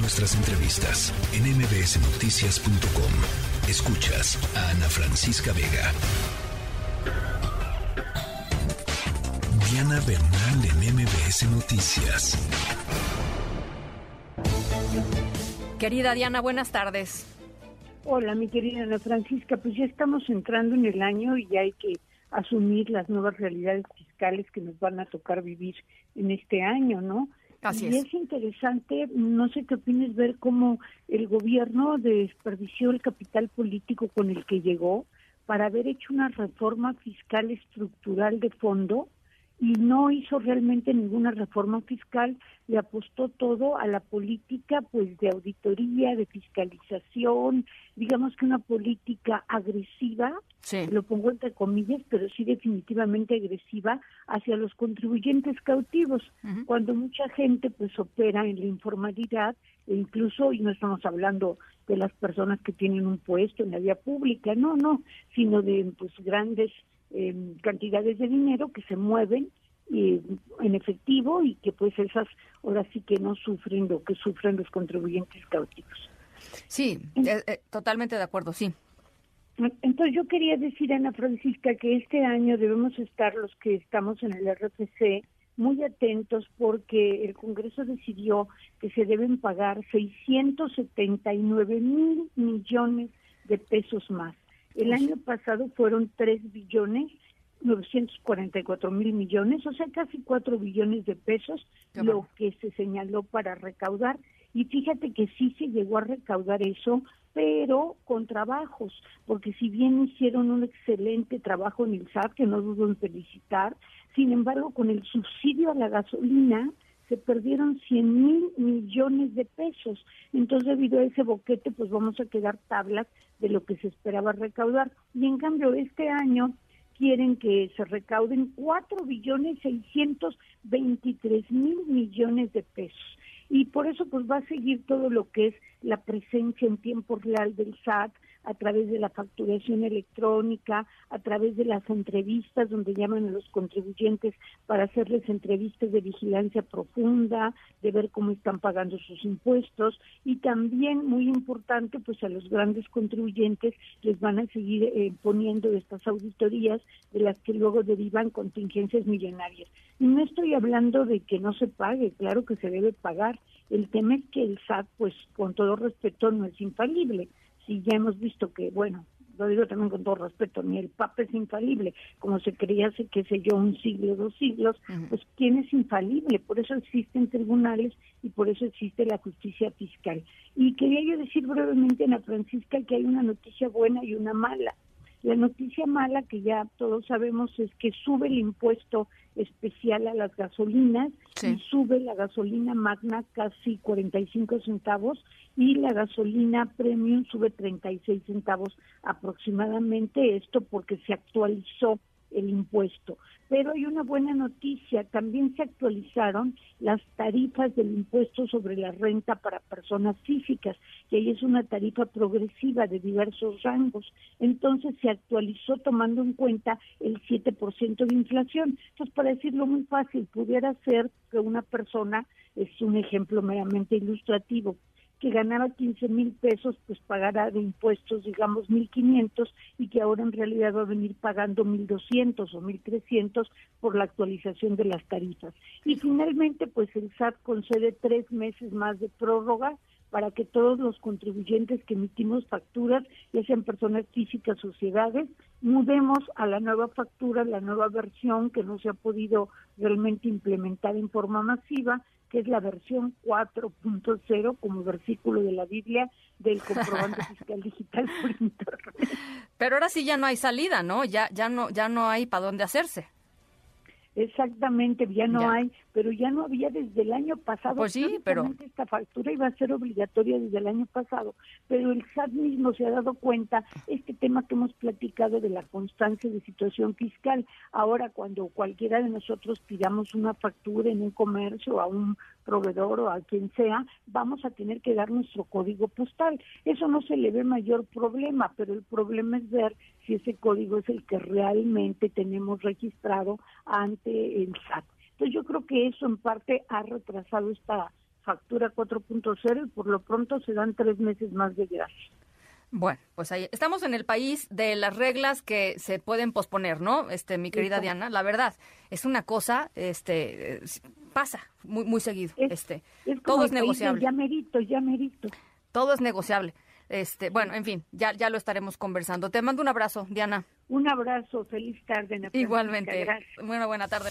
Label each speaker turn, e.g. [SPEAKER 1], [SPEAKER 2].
[SPEAKER 1] Nuestras entrevistas en mbsnoticias.com. Escuchas a Ana Francisca Vega. Diana Bernal en MBS Noticias.
[SPEAKER 2] Querida Diana, buenas tardes.
[SPEAKER 3] Hola, mi querida Ana Francisca, pues ya estamos entrando en el año y hay que asumir las nuevas realidades fiscales que nos van a tocar vivir en este año, ¿no?
[SPEAKER 2] Así
[SPEAKER 3] y
[SPEAKER 2] es.
[SPEAKER 3] es interesante, no sé qué opines, ver cómo el gobierno desperdició el capital político con el que llegó para haber hecho una reforma fiscal estructural de fondo y no hizo realmente ninguna reforma fiscal, le apostó todo a la política pues de auditoría, de fiscalización, digamos que una política agresiva,
[SPEAKER 2] Sí.
[SPEAKER 3] lo pongo entre comillas, pero sí definitivamente agresiva hacia los contribuyentes cautivos, cuando mucha gente pues opera en la informalidad e incluso, y no estamos hablando de las personas que tienen un puesto en la vía pública, no, no, sino de pues grandes eh, cantidades de dinero que se mueven eh, en efectivo y que pues esas ahora sí que no sufren lo que sufren los contribuyentes cautivos.
[SPEAKER 2] Sí, eh, eh, totalmente de acuerdo, sí.
[SPEAKER 3] Entonces yo quería decir, Ana Francisca, que este año debemos estar los que estamos en el RFC muy atentos porque el Congreso decidió que se deben pagar 679 mil millones de pesos más. El año pasado fueron 3 billones 944 mil millones, o sea, casi 4 billones de pesos,
[SPEAKER 2] Qué
[SPEAKER 3] lo
[SPEAKER 2] bueno.
[SPEAKER 3] que se señaló para recaudar. Y fíjate que sí se llegó a recaudar eso, pero con trabajos, porque si bien hicieron un excelente trabajo en el SAT, que no dudo en felicitar, sin embargo, con el subsidio a la gasolina se perdieron 100 mil millones de pesos. Entonces, debido a ese boquete, pues vamos a quedar tablas de lo que se esperaba recaudar. Y en cambio, este año quieren que se recauden 4 billones 623 mil millones de pesos. Y por eso pues va a seguir todo lo que es la presencia en tiempo real del SAT a través de la facturación electrónica, a través de las entrevistas donde llaman a los contribuyentes para hacerles entrevistas de vigilancia profunda, de ver cómo están pagando sus impuestos y también muy importante pues a los grandes contribuyentes les van a seguir eh, poniendo estas auditorías de las que luego derivan contingencias millonarias. Y no estoy hablando de que no se pague, claro que se debe pagar. El tema es que el SAT, pues con todo respeto, no es infalible. Si ya hemos visto que, bueno, lo digo también con todo respeto, ni el Papa es infalible, como se creía hace, qué sé yo, un siglo, dos siglos, pues ¿quién es infalible? Por eso existen tribunales y por eso existe la justicia fiscal. Y quería yo decir brevemente, Ana Francisca, que hay una noticia buena y una mala. La noticia mala, que ya todos sabemos, es que sube el impuesto especial a las gasolinas
[SPEAKER 2] Sí.
[SPEAKER 3] y sube la gasolina magna casi 45 centavos y la gasolina premium sube 36 centavos aproximadamente, esto porque se actualizó el impuesto. Pero hay una buena noticia, también se actualizaron las tarifas del impuesto sobre la renta para personas físicas, y ahí es una tarifa progresiva de diversos rangos. Entonces se actualizó tomando en cuenta el 7% de inflación. Entonces, para decirlo muy fácil, pudiera ser que una persona, es un ejemplo meramente ilustrativo, que ganaba 15 mil pesos, pues pagará de impuestos, digamos, 1.500 y que ahora en realidad va a venir pagando 1.200 o 1.300 por la actualización de las tarifas. Y finalmente, pues el SAT concede tres meses más de prórroga para que todos los contribuyentes que emitimos facturas, ya sean personas físicas, sociedades, mudemos a la nueva factura, la nueva versión que no se ha podido realmente implementar en forma masiva, que es la versión 4.0 como versículo de la Biblia del comprobante fiscal digital por internet.
[SPEAKER 2] Pero ahora sí ya no hay salida, ¿no? Ya, ya no, ya no hay para dónde hacerse.
[SPEAKER 3] Exactamente, ya no
[SPEAKER 2] Ya.
[SPEAKER 3] hay, pero ya no había desde el año pasado.
[SPEAKER 2] Pues sí, pero-
[SPEAKER 3] Esta factura iba a ser obligatoria desde el año pasado, pero el SAT mismo se ha dado cuenta, este tema que hemos platicado de la constancia de situación fiscal, ahora cuando cualquiera de nosotros pidamos una factura en un comercio a un proveedor o a quien sea, vamos a tener que dar nuestro código postal. Eso no se le ve mayor problema, pero el problema es ver si ese código es el que realmente tenemos registrado ante el SAT. Entonces yo creo que eso en parte ha retrasado esta factura 4.0 y por lo pronto se dan tres meses más de gracia.
[SPEAKER 2] Bueno, pues ahí estamos en el país de las reglas que se pueden posponer, ¿no? Este, mi querida Diana, la verdad es una cosa, este, pasa muy muy seguido, este, todo es negociable.
[SPEAKER 3] Ya merito, ya merito.
[SPEAKER 2] Todo es negociable. Este, bueno, en fin, ya ya lo estaremos conversando. Te mando un abrazo, Diana.
[SPEAKER 3] Un abrazo, feliz tarde.
[SPEAKER 2] Igualmente. Bueno, buena tarde.